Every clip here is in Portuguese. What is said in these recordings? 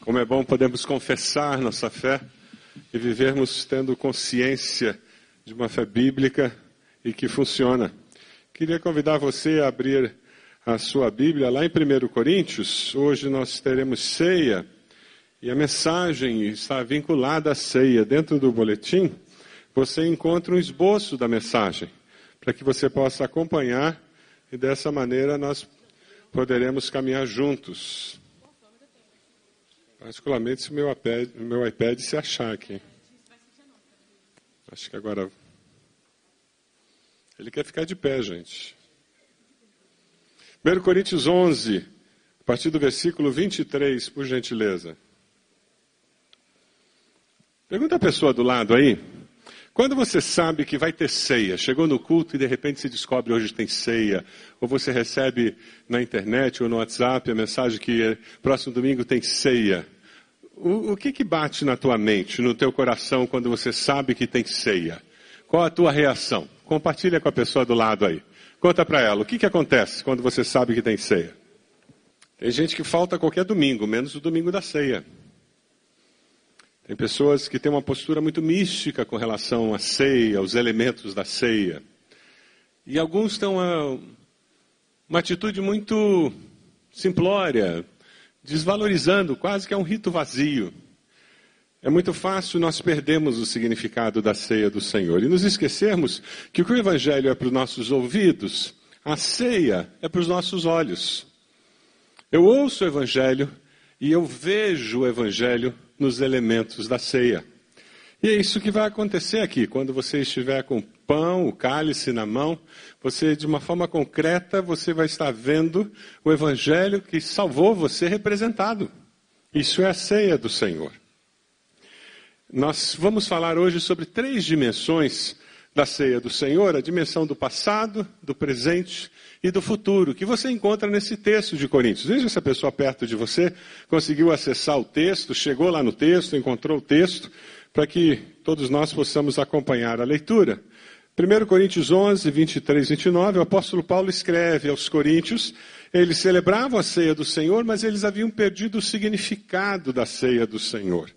Como é bom podermos confessar nossa fé e vivermos tendo consciência de uma fé bíblica e que funciona. Queria convidar você a abrir a sua Bíblia lá em 1 Coríntios. Hoje nós teremos ceia e a mensagem está vinculada à ceia. Dentro do boletim, você encontra um esboço da mensagem para que você possa acompanhar e dessa maneira nós poderemos caminhar juntos. Particularmente se o meu iPad, meu iPad se achar aqui. Acho que agora. Ele quer ficar de pé, gente. 1 Coríntios 11, a partir do versículo 23, por gentileza. Pergunta a pessoa do lado aí. Quando você sabe que vai ter ceia, chegou no culto e de repente se descobre hoje tem ceia, ou você recebe na internet ou no WhatsApp a mensagem que próximo domingo tem ceia, o, o que que bate na tua mente, no teu coração quando você sabe que tem ceia? Qual a tua reação? Compartilha com a pessoa do lado aí. Conta para ela, o que que acontece quando você sabe que tem ceia? Tem gente que falta qualquer domingo, menos o domingo da ceia. Tem pessoas que têm uma postura muito mística com relação à ceia, aos elementos da ceia. E alguns têm uma, uma atitude muito simplória, desvalorizando, quase que é um rito vazio. É muito fácil nós perdermos o significado da ceia do Senhor e nos esquecermos que o que o Evangelho é para os nossos ouvidos, a ceia é para os nossos olhos. Eu ouço o Evangelho e eu vejo o Evangelho nos elementos da ceia. E é isso que vai acontecer aqui, quando você estiver com pão, o cálice na mão, você, de uma forma concreta, você vai estar vendo o evangelho que salvou você representado. Isso é a ceia do Senhor. Nós vamos falar hoje sobre três dimensões da ceia do Senhor, a dimensão do passado, do presente e do futuro, que você encontra nesse texto de Coríntios. Veja se a pessoa perto de você conseguiu acessar o texto, chegou lá no texto, encontrou o texto, para que todos nós possamos acompanhar a leitura. 1 Coríntios 11, 23 e 29, o apóstolo Paulo escreve aos Coríntios, eles celebravam a ceia do Senhor, mas eles haviam perdido o significado da ceia do Senhor.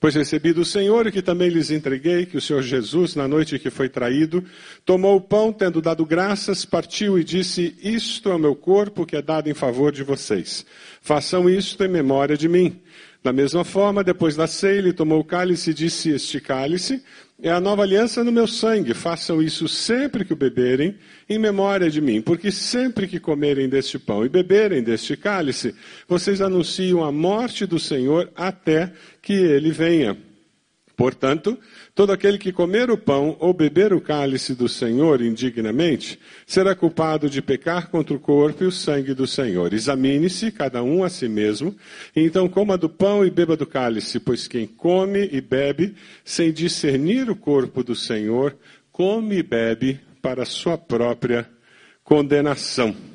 Pois recebi do Senhor, e que também lhes entreguei, que o Senhor Jesus, na noite que foi traído, tomou o pão, tendo dado graças, partiu e disse, isto é o meu corpo que é dado em favor de vocês. Façam isto em memória de mim. Da mesma forma, depois da ceia, ele tomou o cálice e disse: Este cálice é a nova aliança no meu sangue. Façam isso sempre que o beberem, em memória de mim. Porque sempre que comerem deste pão e beberem deste cálice, vocês anunciam a morte do Senhor até que ele venha. Portanto, todo aquele que comer o pão ou beber o cálice do Senhor indignamente, será culpado de pecar contra o corpo e o sangue do Senhor. Examine-se cada um a si mesmo, e então coma do pão e beba do cálice, pois quem come e bebe sem discernir o corpo do Senhor, come e bebe para sua própria condenação.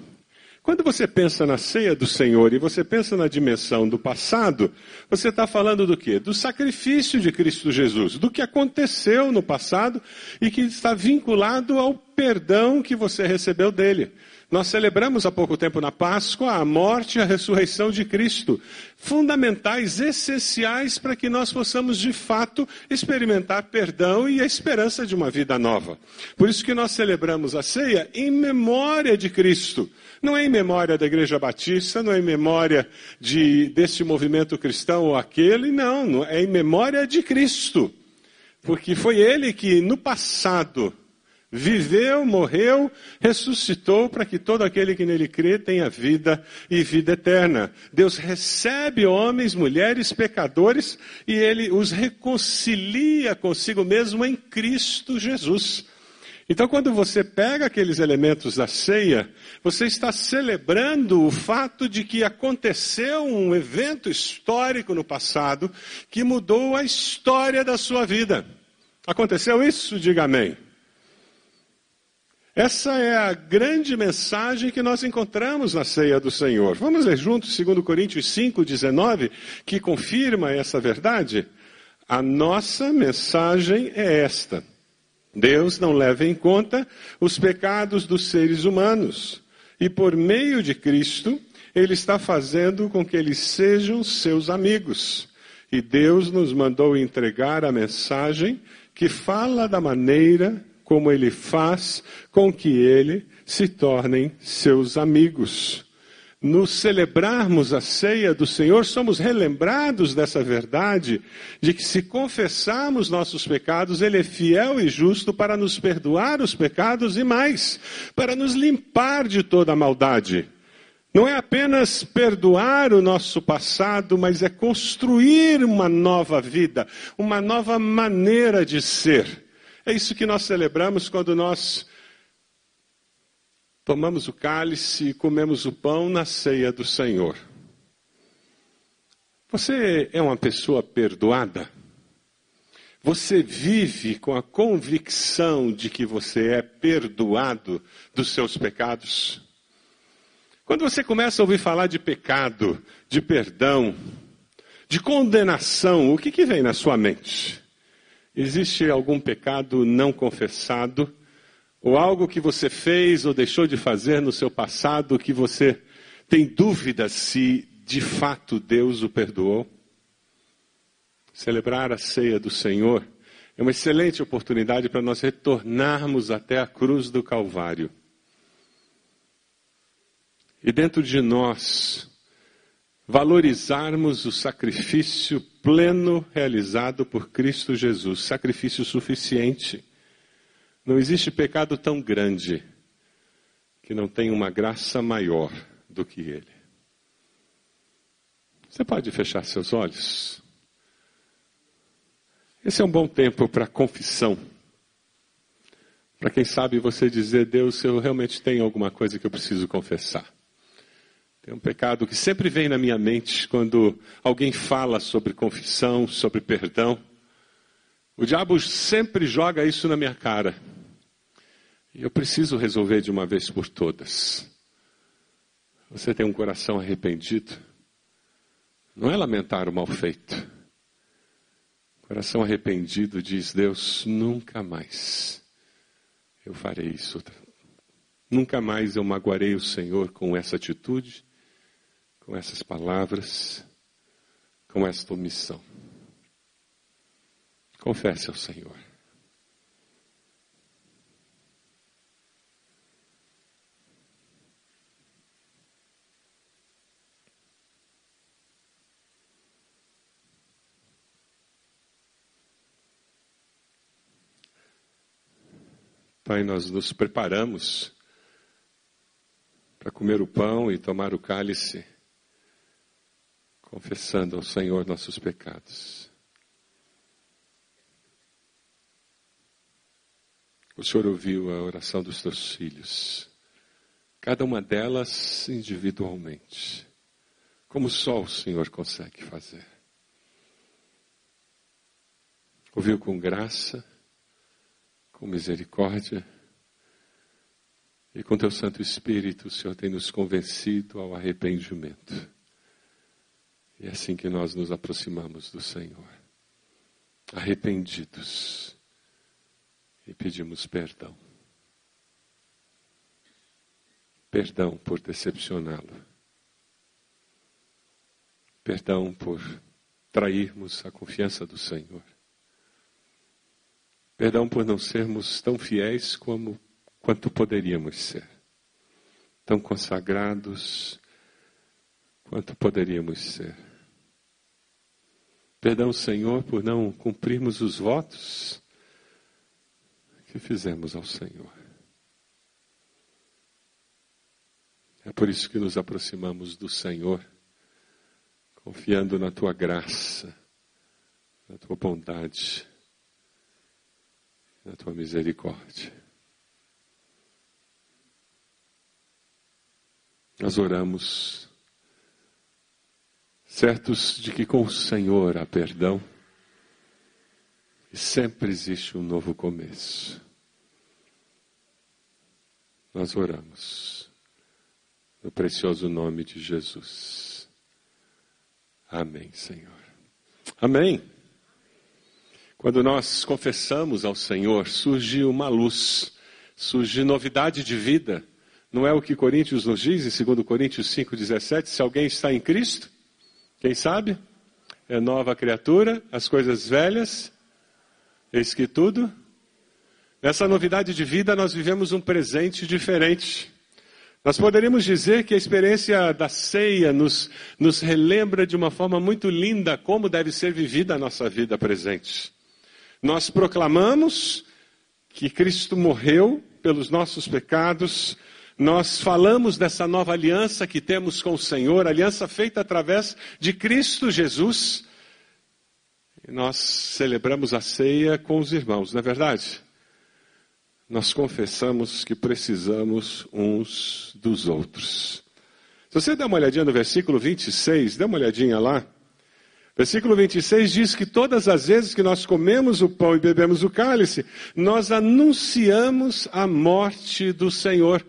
Quando você pensa na ceia do Senhor e você pensa na dimensão do passado, você está falando do quê? Do sacrifício de Cristo Jesus, do que aconteceu no passado e que está vinculado ao perdão que você recebeu dele. Nós celebramos há pouco tempo na Páscoa a morte e a ressurreição de Cristo, fundamentais, essenciais para que nós possamos de fato experimentar perdão e a esperança de uma vida nova. Por isso que nós celebramos a ceia em memória de Cristo. Não é em memória da Igreja Batista, não é em memória de, desse movimento cristão ou aquele, não, é em memória de Cristo. Porque foi Ele que no passado viveu, morreu, ressuscitou para que todo aquele que nele crê tenha vida e vida eterna. Deus recebe homens, mulheres, pecadores e Ele os reconcilia consigo mesmo em Cristo Jesus. Então, quando você pega aqueles elementos da ceia, você está celebrando o fato de que aconteceu um evento histórico no passado que mudou a história da sua vida. Aconteceu isso? Diga amém. Essa é a grande mensagem que nós encontramos na ceia do Senhor. Vamos ler juntos 2 Coríntios 5, 19, que confirma essa verdade? A nossa mensagem é esta. Deus não leva em conta os pecados dos seres humanos. E por meio de Cristo, ele está fazendo com que eles sejam seus amigos. E Deus nos mandou entregar a mensagem que fala da maneira como ele faz com que ele se tornem seus amigos. No celebrarmos a ceia do Senhor, somos relembrados dessa verdade, de que se confessarmos nossos pecados, Ele é fiel e justo para nos perdoar os pecados e mais, para nos limpar de toda a maldade. Não é apenas perdoar o nosso passado, mas é construir uma nova vida, uma nova maneira de ser. É isso que nós celebramos quando nós tomamos o cálice e comemos o pão na ceia do Senhor. Você é uma pessoa perdoada? Você vive com a convicção de que você é perdoado dos seus pecados? Quando você começa a ouvir falar de pecado, de perdão, de condenação, o que, que vem na sua mente? Existe algum pecado não confessado? Ou algo que você fez ou deixou de fazer no seu passado que você tem dúvida se de fato Deus o perdoou? Celebrar a ceia do Senhor é uma excelente oportunidade para nós retornarmos até a cruz do Calvário e dentro de nós valorizarmos o sacrifício pleno realizado por Cristo Jesus, sacrifício suficiente. Não existe pecado tão grande que não tenha uma graça maior do que ele. Você pode fechar seus olhos? Esse é um bom tempo para confissão. Para quem sabe você dizer, Deus, eu realmente tenho alguma coisa que eu preciso confessar. É um pecado que sempre vem na minha mente quando alguém fala sobre confissão, sobre perdão. O diabo sempre joga isso na minha cara. E eu preciso resolver de uma vez por todas. Você tem um coração arrependido? Não é lamentar o mal feito. Coração arrependido diz: Deus, nunca mais eu farei isso. Nunca mais eu magoarei o Senhor com essa atitude com essas palavras, com esta omissão. Confesse ao Senhor. Pai, nós nos preparamos para comer o pão e tomar o cálice confessando ao Senhor nossos pecados. O Senhor ouviu a oração dos teus filhos, cada uma delas individualmente, como só o Senhor consegue fazer. Ouviu com graça, com misericórdia, e com teu Santo Espírito, o Senhor tem nos convencido ao arrependimento. É assim que nós nos aproximamos do Senhor, arrependidos, e pedimos perdão. Perdão por decepcioná-lo. Perdão por trairmos a confiança do Senhor. Perdão por não sermos tão fiéis como quanto poderíamos ser. Tão consagrados quanto poderíamos ser. Perdão, Senhor, por não cumprirmos os votos que fizemos ao Senhor. É por isso que nos aproximamos do Senhor, confiando na tua graça, na tua bondade, na tua misericórdia. Nós oramos certos de que com o Senhor há perdão e sempre existe um novo começo. Nós oramos no precioso nome de Jesus. Amém, Senhor. Amém. Quando nós confessamos ao Senhor, surge uma luz, surge novidade de vida, Não é o que Coríntios nos diz, em 2 Coríntios 5,17? Se alguém está em Cristo, quem sabe? É nova criatura, as coisas velhas, eis que tudo. Nessa novidade de vida, nós vivemos um presente diferente. Nós poderíamos dizer que a experiência da ceia nos, nos relembra de uma forma muito linda como deve ser vivida a nossa vida presente. Nós proclamamos que Cristo morreu pelos nossos pecados, nós falamos dessa nova aliança que temos com o Senhor, aliança feita através de Cristo Jesus. E nós celebramos a ceia com os irmãos, não é verdade? Nós confessamos que precisamos uns dos outros. Se você der uma olhadinha no versículo 26, dê uma olhadinha lá. Versículo 26 diz que todas as vezes que nós comemos o pão e bebemos o cálice, nós anunciamos a morte do Senhor.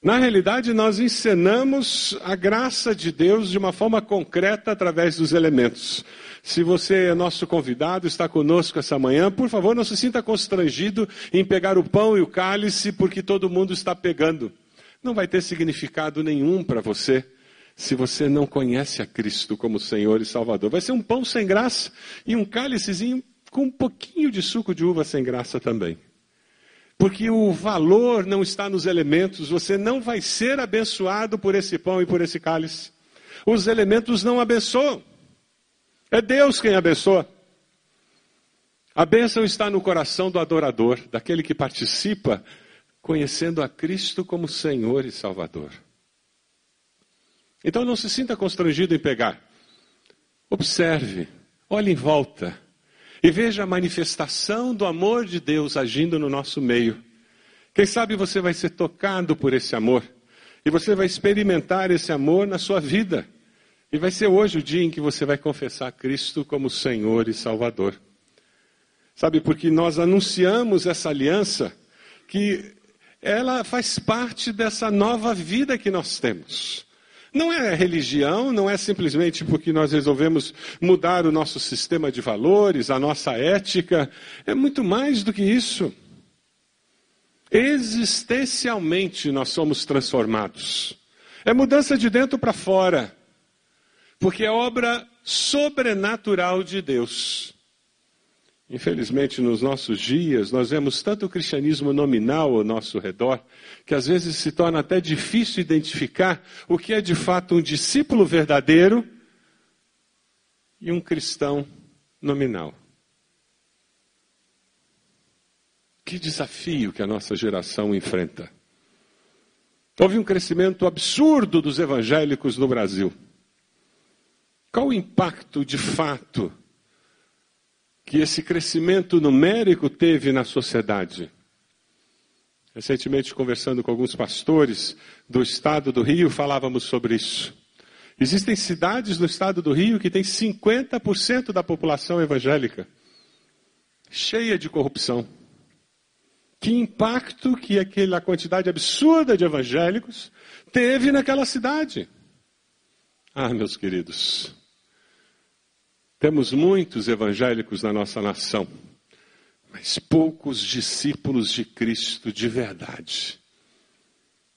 Na realidade, nós encenamos a graça de Deus de uma forma concreta através dos elementos. Se você é nosso convidado, está conosco essa manhã, por favor, não se sinta constrangido em pegar o pão e o cálice, porque todo mundo está pegando. Não vai ter significado nenhum para você se você não conhece a Cristo como Senhor e Salvador. Vai ser um pão sem graça e um cálicezinho com um pouquinho de suco de uva sem graça também. Porque o valor não está nos elementos, você não vai ser abençoado por esse pão e por esse cálice. Os elementos não abençoam. É Deus quem abençoa. A bênção está no coração do adorador, daquele que participa, conhecendo a Cristo como Senhor e Salvador. Então não se sinta constrangido em pegar. Observe, olhe em volta e veja a manifestação do amor de Deus agindo no nosso meio. Quem sabe você vai ser tocado por esse amor e você vai experimentar esse amor na sua vida. E vai ser hoje o dia em que você vai confessar Cristo como Senhor e Salvador. Sabe, porque nós anunciamos essa aliança que ela faz parte dessa nova vida que nós temos. Não é religião, não é simplesmente porque nós resolvemos mudar o nosso sistema de valores, a nossa ética. É muito mais do que isso. Existencialmente nós somos transformados. É mudança de dentro para fora. Porque é obra sobrenatural de Deus. Infelizmente, nos nossos dias, nós vemos tanto cristianismo nominal ao nosso redor, que às vezes se torna até difícil identificar o que é de fato um discípulo verdadeiro e um cristão nominal. Que desafio que a nossa geração enfrenta. Houve um crescimento absurdo dos evangélicos no Brasil. Qual o impacto de fato que esse crescimento numérico teve na sociedade. Recentemente, conversando com alguns pastores do estado do Rio, falávamos sobre isso. Existem cidades no estado do Rio que têm 50% da população evangélica, cheia de corrupção. Que impacto que aquela quantidade absurda de evangélicos teve naquela cidade? Ah, meus queridos, temos muitos evangélicos na nossa nação, mas poucos discípulos de Cristo de verdade.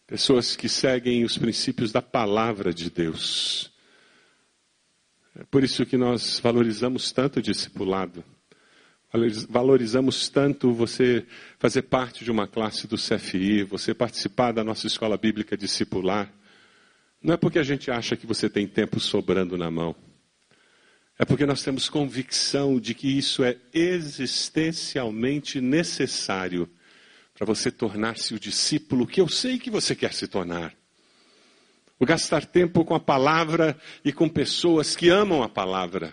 Pessoas que seguem os princípios da palavra de Deus. É por isso que nós valorizamos tanto o discipulado. Valorizamos tanto você fazer parte de uma classe do CFI, você participar da nossa escola bíblica discipular. Não é porque a gente acha que você tem tempo sobrando na mão. É porque nós temos convicção de que isso é existencialmente necessário para você tornar-se o discípulo que eu sei que você quer se tornar. O gastar tempo com a palavra e com pessoas que amam a palavra.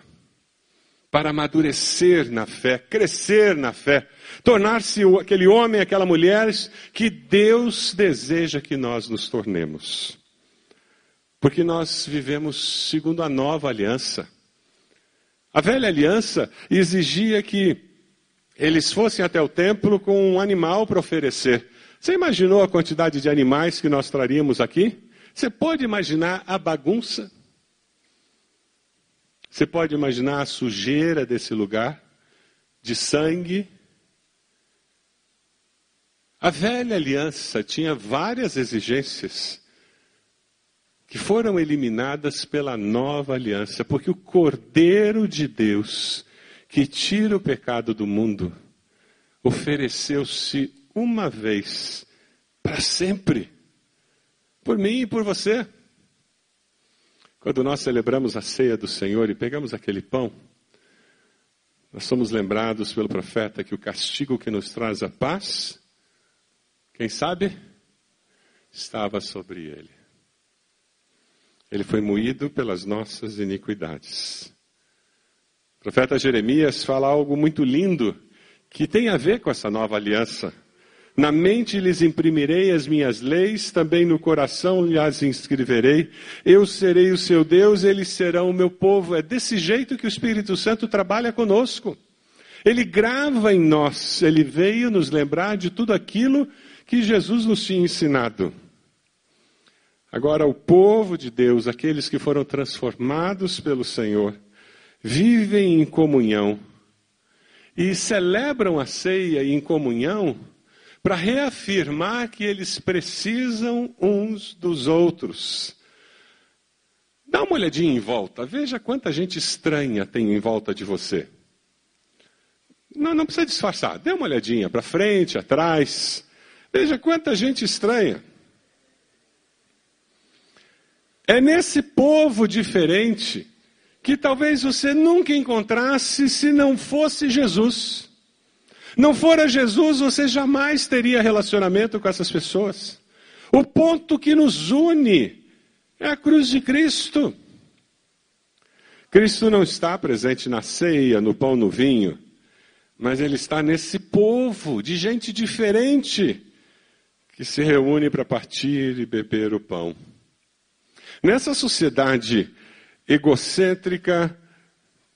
Para amadurecer na fé, crescer na fé, tornar-se aquele homem, aquela mulher que Deus deseja que nós nos tornemos. Porque nós vivemos segundo a nova aliança. A velha aliança exigia que eles fossem até o templo com um animal para oferecer. Você imaginou a quantidade de animais que nós traríamos aqui? Você pode imaginar a bagunça? Você pode imaginar a sujeira desse lugar? De sangue? A velha aliança tinha várias exigências que foram eliminadas pela nova aliança, porque o Cordeiro de Deus, que tira o pecado do mundo, ofereceu-se uma vez para sempre, por mim e por você. Quando nós celebramos a ceia do Senhor e pegamos aquele pão, nós somos lembrados pelo profeta que o castigo que nos traz a paz, quem sabe, estava sobre ele. Ele foi moído pelas nossas iniquidades. O profeta Jeremias fala algo muito lindo que tem a ver com essa nova aliança. Na mente lhes imprimirei as minhas leis, também no coração lhes inscreverei. Eu serei o seu Deus, eles serão o meu povo. É desse jeito que o Espírito Santo trabalha conosco. Ele grava em nós, ele veio nos lembrar de tudo aquilo que Jesus nos tinha ensinado. Agora, o povo de Deus, aqueles que foram transformados pelo Senhor, vivem em comunhão e celebram a ceia em comunhão para reafirmar que eles precisam uns dos outros. Dá uma olhadinha em volta, veja quanta gente estranha tem em volta de você. Não, não precisa disfarçar, dê uma olhadinha para frente, atrás. Veja quanta gente estranha. É nesse povo diferente que talvez você nunca encontrasse se não fosse Jesus. Não fora Jesus, você jamais teria relacionamento com essas pessoas. O ponto que nos une é a cruz de Cristo. Cristo não está presente na ceia, no pão, no vinho, mas ele está nesse povo de gente diferente que se reúne para partir e beber o pão. Nessa sociedade egocêntrica,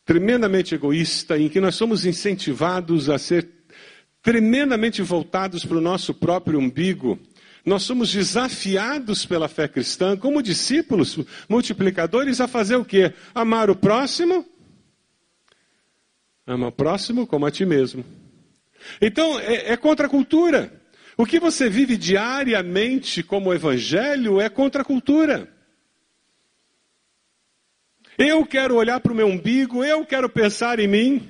tremendamente egoísta, em que nós somos incentivados a ser tremendamente voltados para o nosso próprio umbigo. Nós somos desafiados pela fé cristã, como discípulos multiplicadores, a fazer o quê? Amar o próximo. Ama o próximo como a ti mesmo. Então, é, é contra a cultura. O que você vive diariamente como evangelho é contra a cultura. Eu quero olhar para o meu umbigo, eu quero pensar em mim.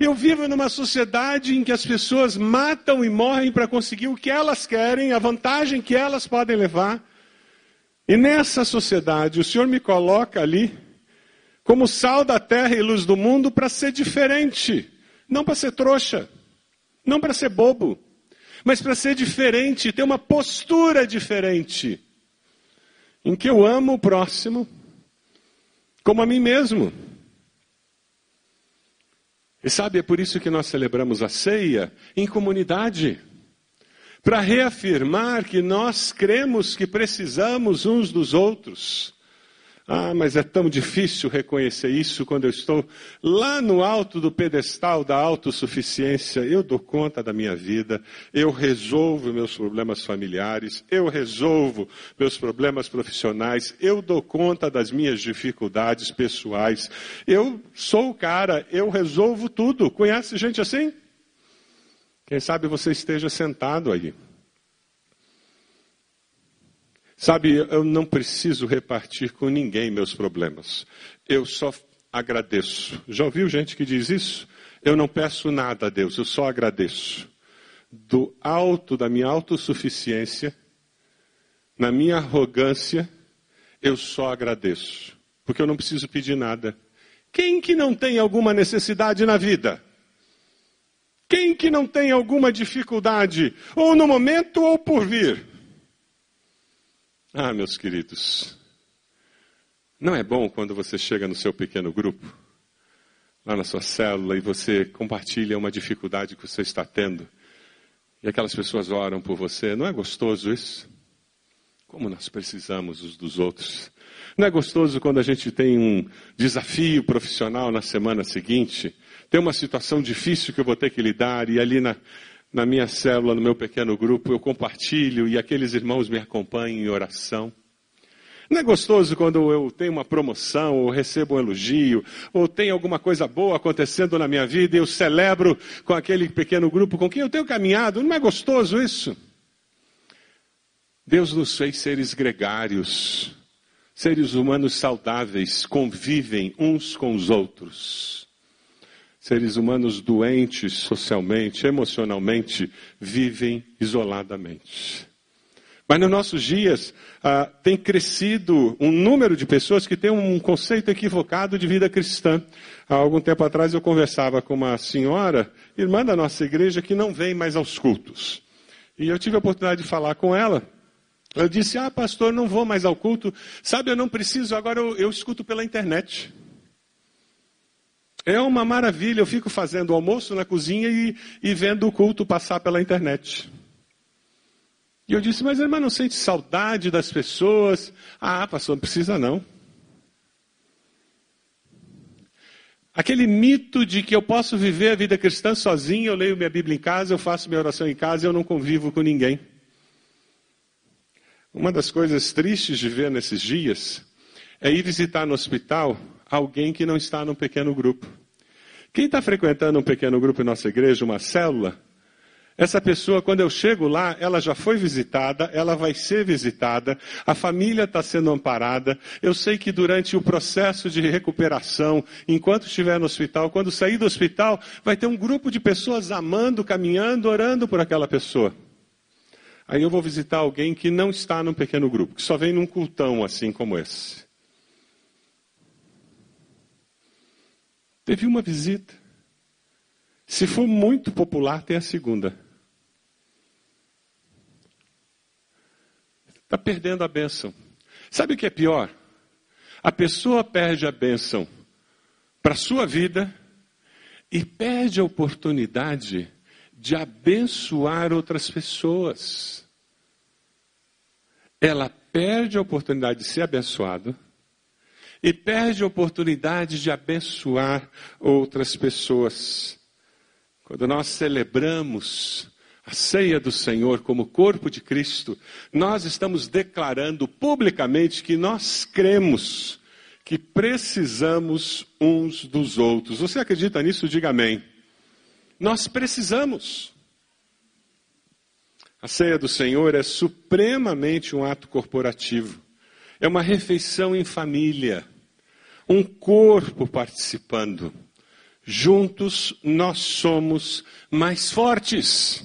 Eu vivo numa sociedade em que as pessoas matam e morrem para conseguir o que elas querem, a vantagem que elas podem levar. E nessa sociedade, o Senhor me coloca ali como sal da terra e luz do mundo para ser diferente, não para ser trouxa, não para ser bobo, mas para ser diferente, ter uma postura diferente, em que eu amo o próximo como a mim mesmo. E sabe, é por isso que nós celebramos a ceia em comunidade para reafirmar que nós cremos que precisamos uns dos outros. Ah, mas é tão difícil reconhecer isso quando eu estou lá no alto do pedestal da autossuficiência. Eu dou conta da minha vida, eu resolvo meus problemas familiares, eu resolvo meus problemas profissionais, eu dou conta das minhas dificuldades pessoais. Eu sou o cara, eu resolvo tudo. Conhece gente assim? Quem sabe você esteja sentado aí. Sabe, eu não preciso repartir com ninguém meus problemas. Eu só agradeço. Já ouviu gente que diz isso? Eu não peço nada a Deus, eu só agradeço. Do alto da minha autossuficiência, na minha arrogância, eu só agradeço. Porque eu não preciso pedir nada. Quem que não tem alguma necessidade na vida? Quem que não tem alguma dificuldade, ou no momento ou por vir? Ah, meus queridos, não é bom quando você chega no seu pequeno grupo, lá na sua célula, e você compartilha uma dificuldade que você está tendo, e aquelas pessoas oram por você. Não é gostoso isso? Como nós precisamos uns dos outros. Não é gostoso quando a gente tem um desafio profissional na semana seguinte, tem uma situação difícil que eu vou ter que lidar, e ali na, na minha célula, no meu pequeno grupo, eu compartilho e aqueles irmãos me acompanham em oração. Não é gostoso quando eu tenho uma promoção, ou recebo um elogio, ou tem alguma coisa boa acontecendo na minha vida e eu celebro com aquele pequeno grupo com quem eu tenho caminhado? Não é gostoso isso? Deus nos fez seres gregários, seres humanos saudáveis, convivem uns com os outros. Seres humanos doentes socialmente, emocionalmente, vivem isoladamente. Mas nos nossos dias ah, tem crescido um número de pessoas que têm um conceito equivocado de vida cristã. Há algum tempo atrás eu conversava com uma senhora, irmã da nossa igreja, que não vem mais aos cultos. E eu tive a oportunidade de falar com ela. Eu disse, ah, pastor, não vou mais ao culto. Sabe, eu não preciso, agora eu, eu escuto pela internet. É uma maravilha, eu fico fazendo almoço na cozinha e, e vendo o culto passar pela internet. E eu disse, mas irmã, não sente saudade das pessoas? Ah, pastor, não precisa não. Aquele mito de que eu posso viver a vida cristã sozinho, eu leio minha Bíblia em casa, eu faço minha oração em casa e eu não convivo com ninguém. Uma das coisas tristes de ver nesses dias é ir visitar no hospital alguém que não está num pequeno grupo. Quem está frequentando um pequeno grupo em nossa igreja, uma célula, essa pessoa, quando eu chego lá, ela já foi visitada, ela vai ser visitada, a família está sendo amparada. Eu sei que durante o processo de recuperação, enquanto estiver no hospital, quando sair do hospital, vai ter um grupo de pessoas amando, caminhando, orando por aquela pessoa. Aí eu vou visitar alguém que não está num pequeno grupo, que só vem num cultão assim como esse. Teve uma visita. Se for muito popular, tem a segunda. Está perdendo a bênção. Sabe o que é pior? A pessoa perde a bênção para a sua vida e perde a oportunidade de abençoar outras pessoas. Ela perde a oportunidade de ser abençoada e perde a oportunidade de abençoar outras pessoas. Quando nós celebramos a ceia do Senhor como corpo de Cristo, nós estamos declarando publicamente que nós cremos que precisamos uns dos outros. Você acredita nisso? Diga amém. Nós precisamos. A ceia do Senhor é supremamente um ato corporativo. É uma refeição em família, um corpo participando. Juntos nós somos mais fortes.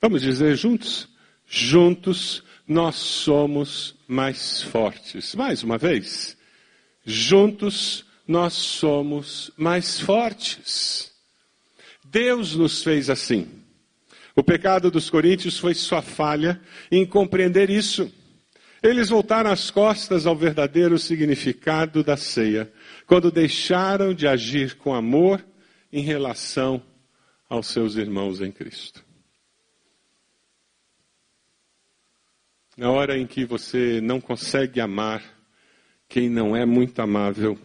Vamos dizer juntos? Juntos nós somos mais fortes. Mais uma vez. Juntos nós somos mais fortes. Deus nos fez assim. O pecado dos coríntios foi sua falha em compreender isso. Eles voltaram as costas ao verdadeiro significado da ceia, quando deixaram de agir com amor em relação aos seus irmãos em Cristo. Na hora em que você não consegue amar quem não é muito amável,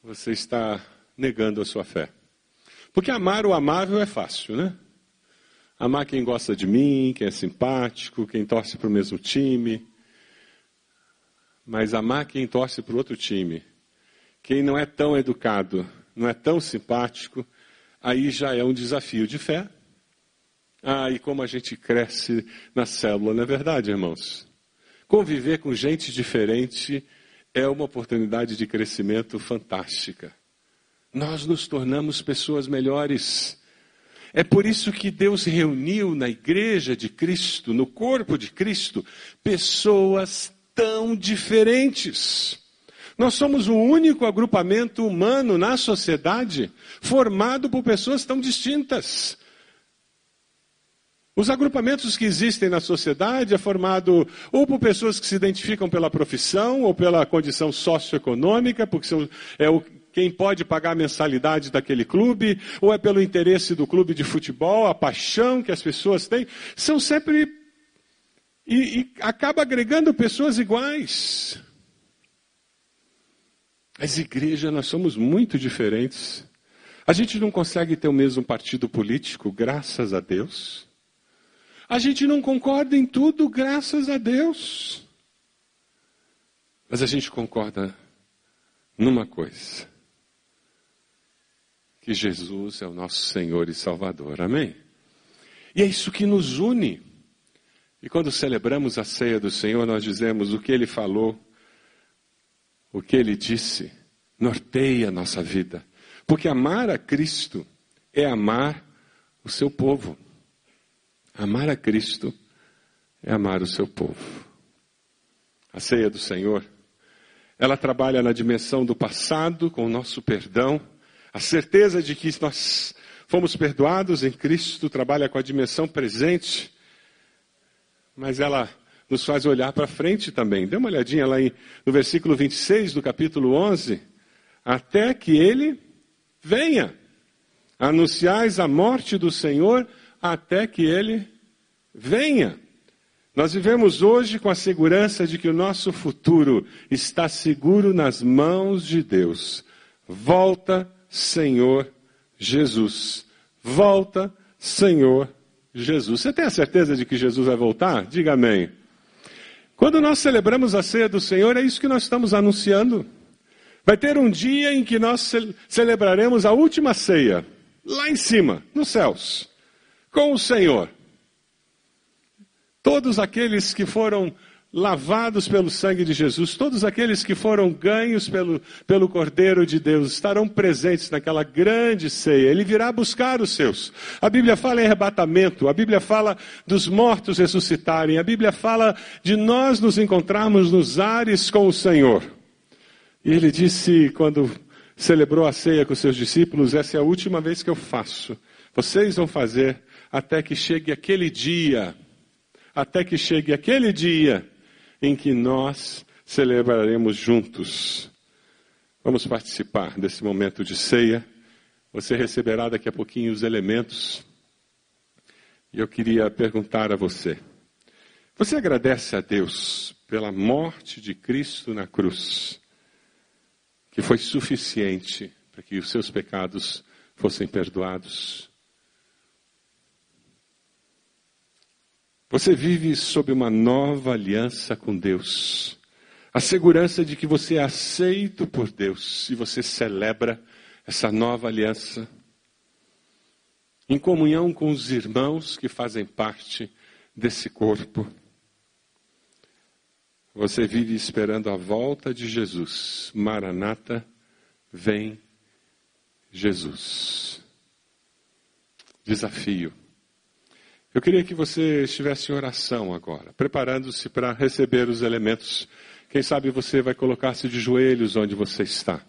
você está negando a sua fé. Porque amar o amável é fácil, né? Amar quem gosta de mim, quem é simpático, quem torce para o mesmo time. Mas amar quem torce para o outro time, quem não é tão educado, não é tão simpático, aí já é um desafio de fé ah, e como a gente cresce na célula, não é verdade, irmãos? Conviver com gente diferente é uma oportunidade de crescimento fantástica. Nós nos tornamos pessoas melhores. É por isso que Deus reuniu na igreja de Cristo, no corpo de Cristo, pessoas tão diferentes. Nós somos o único agrupamento humano na sociedade formado por pessoas tão distintas. Os agrupamentos que existem na sociedade é formado ou por pessoas que se identificam pela profissão ou pela condição socioeconômica, porque são, é o, quem pode pagar a mensalidade daquele clube, ou é pelo interesse do clube de futebol, a paixão que as pessoas têm. São sempre. E, e acaba agregando pessoas iguais. As igrejas, nós somos muito diferentes. A gente não consegue ter o mesmo partido político, graças a Deus. A gente não concorda em tudo, graças a Deus. Mas a gente concorda numa coisa: que Jesus é o nosso Senhor e Salvador. Amém? E é isso que nos une. E quando celebramos a ceia do Senhor, nós dizemos o que Ele falou, o que Ele disse, norteia a nossa vida. Porque amar a Cristo é amar o seu povo. Amar a Cristo é amar o seu povo. A ceia do Senhor, ela trabalha na dimensão do passado, com o nosso perdão, a certeza de que nós fomos perdoados em Cristo, trabalha com a dimensão presente, mas ela nos faz olhar para frente também. Dê uma olhadinha lá em, no versículo 26 do capítulo 11. Até que ele venha. Anunciais a morte do Senhor até que ele venha. Nós vivemos hoje com a segurança de que o nosso futuro está seguro nas mãos de Deus. Volta, Senhor Jesus. Volta, Senhor Jesus. Você tem a certeza de que Jesus vai voltar? Diga amém. Quando nós celebramos a ceia do Senhor, é isso que nós estamos anunciando. Vai ter um dia em que nós celebraremos a última ceia, lá em cima, nos céus, com o Senhor. Todos aqueles que foram lavados pelo sangue de Jesus, todos aqueles que foram ganhos pelo, pelo Cordeiro de Deus, estarão presentes naquela grande ceia. Ele virá buscar os seus. A Bíblia fala em arrebatamento, a Bíblia fala dos mortos ressuscitarem, a Bíblia fala de nós nos encontrarmos nos ares com o Senhor. E ele disse, quando celebrou a ceia com seus discípulos: Essa é a última vez que eu faço. Vocês vão fazer até que chegue aquele dia até que chegue aquele dia em que nós celebraremos juntos. Vamos participar desse momento de ceia. Você receberá daqui a pouquinho os elementos. E eu queria perguntar a você: você agradece a Deus pela morte de Cristo na cruz, que foi suficiente para que os seus pecados fossem perdoados? Você vive sob uma nova aliança com Deus. A segurança de que você é aceito por Deus e você celebra essa nova aliança em comunhão com os irmãos que fazem parte desse corpo. Você vive esperando a volta de Jesus. Maranata, vem Jesus. Desafio. Eu queria que você estivesse em oração agora, preparando-se para receber os elementos. Quem sabe você vai colocar-se de joelhos onde você está,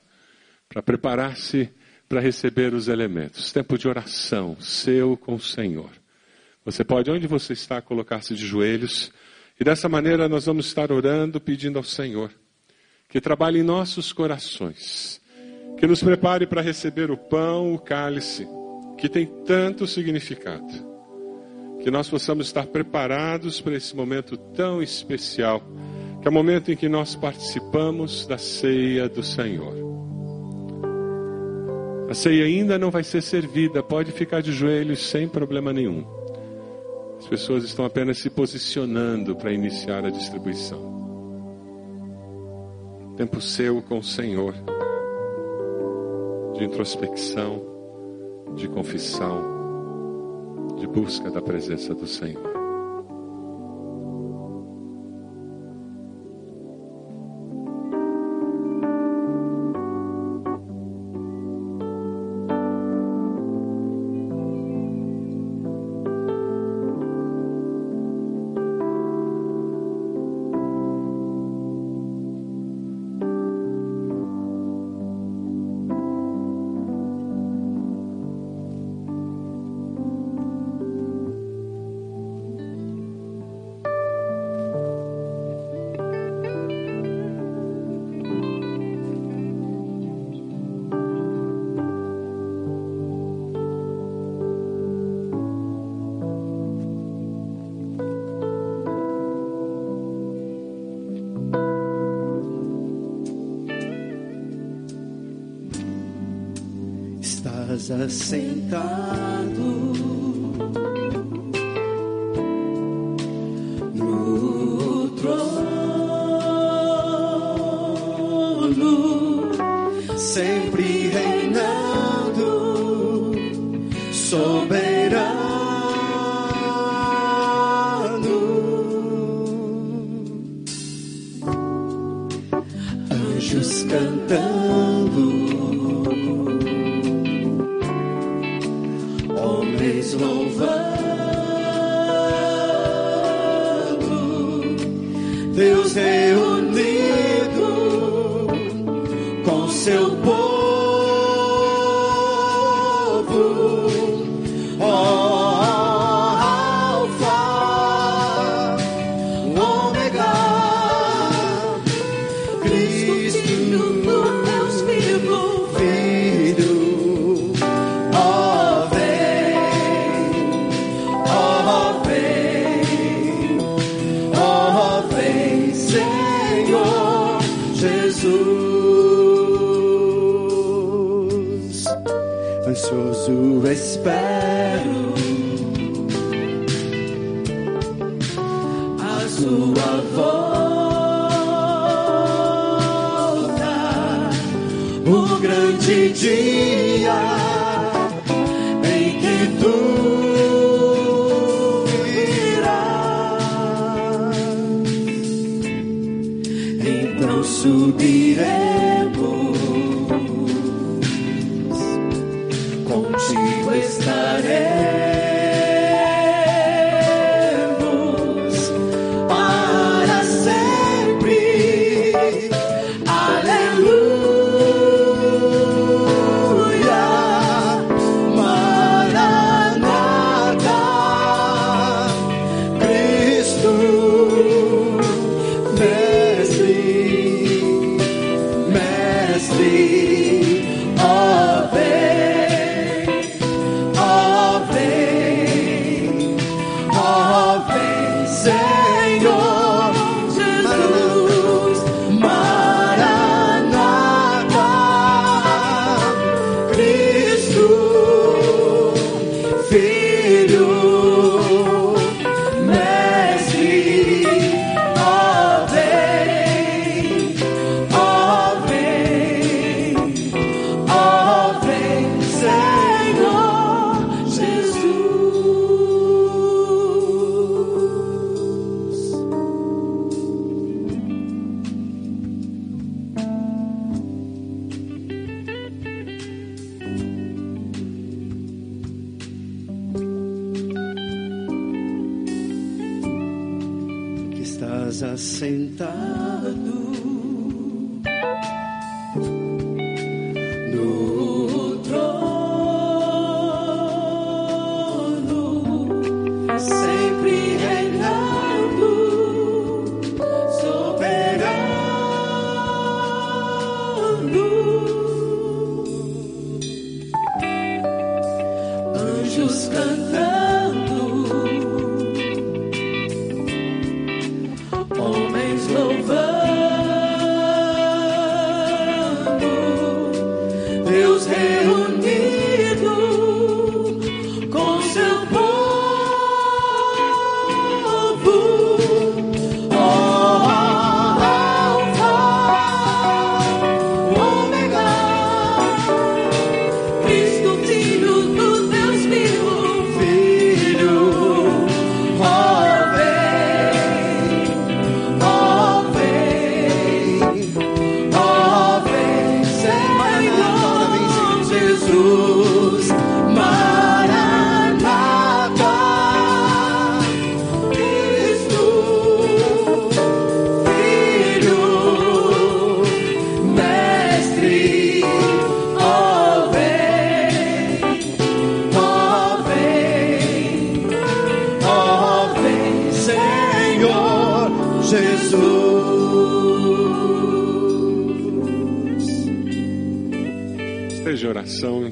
para preparar-se para receber os elementos. Tempo de oração, seu com o Senhor. Você pode, onde você está, colocar-se de joelhos. E dessa maneira nós vamos estar orando, pedindo ao Senhor que trabalhe em nossos corações, que nos prepare para receber o pão, o cálice, que tem tanto significado que nós possamos estar preparados para esse momento tão especial, que é o momento em que nós participamos da ceia do Senhor. A ceia ainda não vai ser servida, pode ficar de joelhos sem problema nenhum. As pessoas estão apenas se posicionando para iniciar a distribuição. Tempo seu com o Senhor, de introspecção, de confissão de busca da presença do Senhor. Assentado. Senhor Jesus. Ansioso espero a sua volta, o grande dia.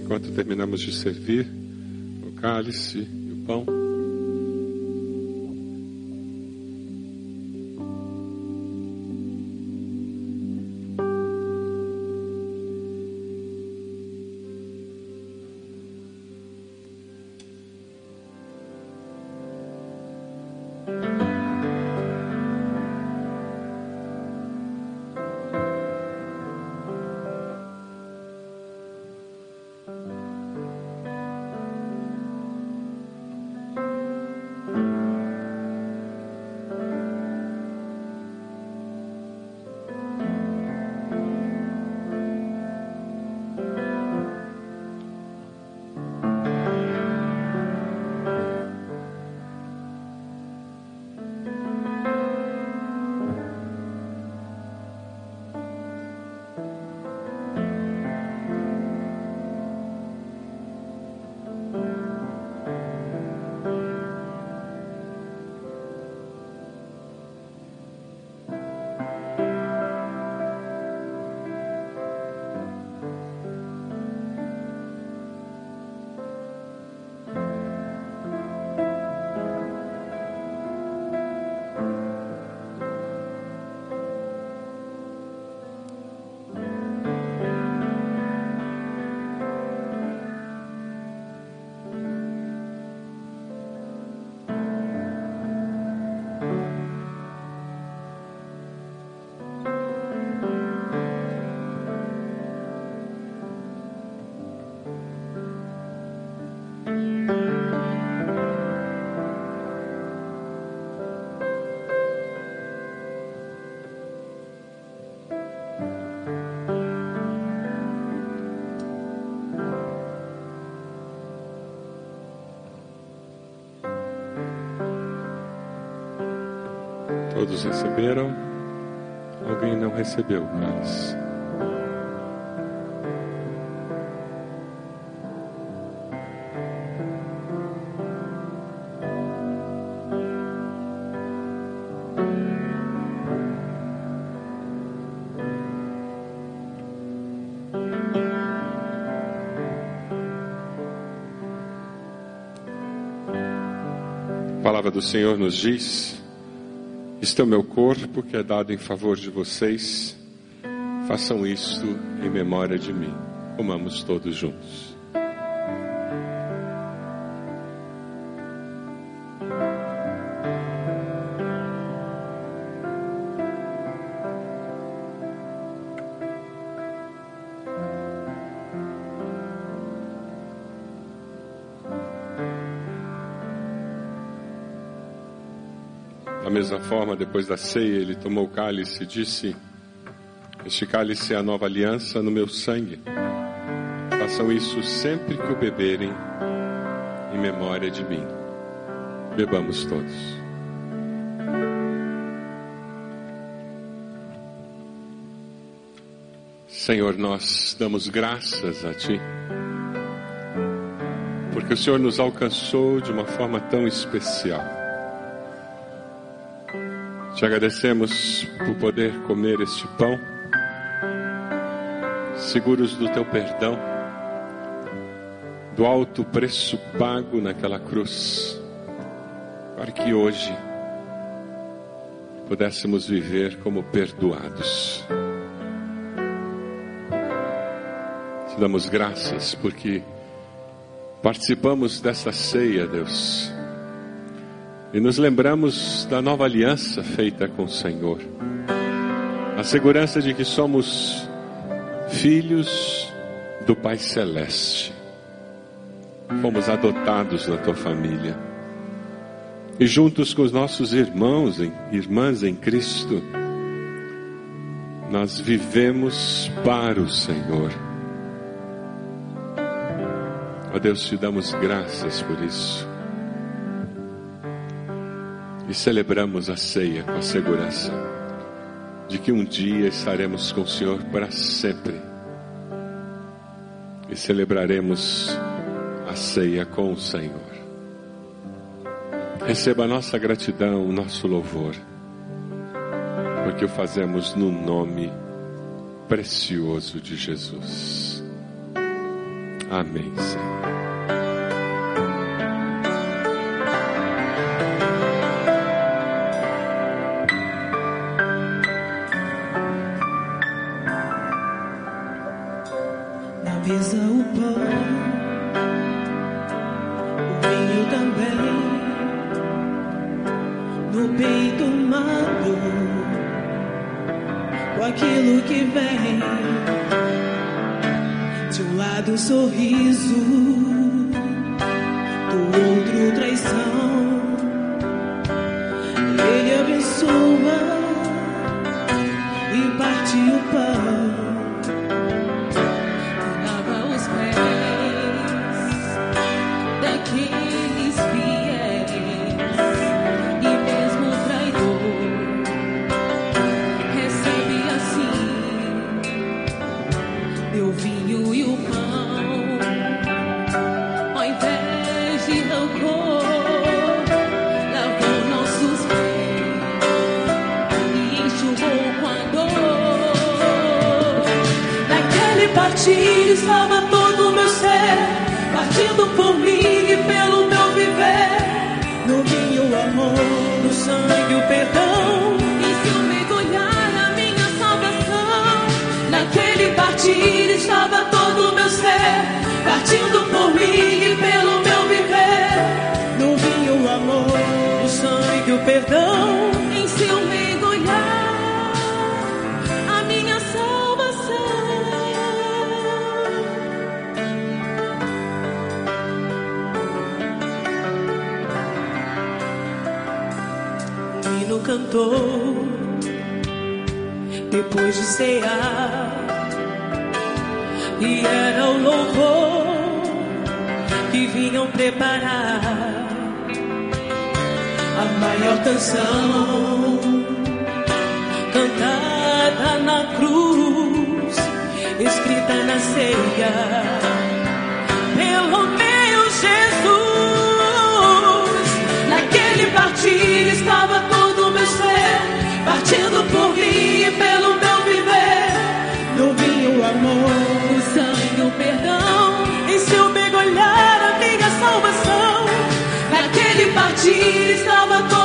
enquanto terminamos de servir o cálice. Todos receberam? Alguém não recebeu palavra do Senhor nos diz: Este é o meu corpo que é dado em favor de vocês. Façam isto em memória de mim. Comamos todos juntos. Da mesma forma, depois da ceia, ele tomou o cálice e disse: Este cálice é a nova aliança no meu sangue. Façam isso sempre que o beberem, em memória de mim. Bebamos todos. Senhor, nós damos graças a Ti, porque o Senhor nos alcançou de uma forma tão especial. Te agradecemos por poder comer este pão, seguros do teu perdão, do alto preço pago naquela cruz, para que hoje pudéssemos viver como perdoados. Te damos graças porque participamos dessa ceia, Deus e nos lembramos da nova aliança feita com o Senhor. A segurança de que somos filhos do Pai Celeste. Fomos adotados na tua família. E juntos com os nossos irmãos e irmãs em Cristo, nós vivemos para o Senhor. Ó Deus, te damos graças por isso e celebramos a ceia com a segurança de que um dia estaremos com o Senhor para sempre e celebraremos a ceia com o Senhor. Receba a nossa gratidão, o nosso louvor, porque o fazemos no nome precioso de Jesus. Amém, Senhor. a maior canção cantada na cruz, escrita na ceia pelo meu Jesus. Naquele partir estava agir estava todo.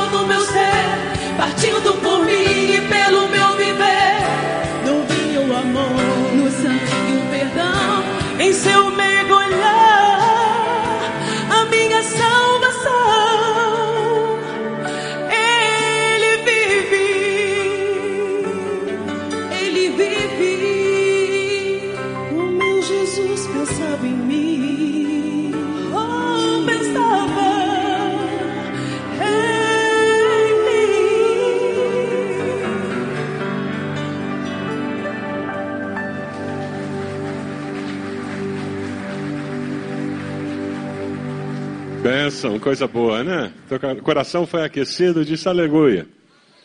bênção, coisa boa, né? Teu coração foi aquecido, disse aleluia.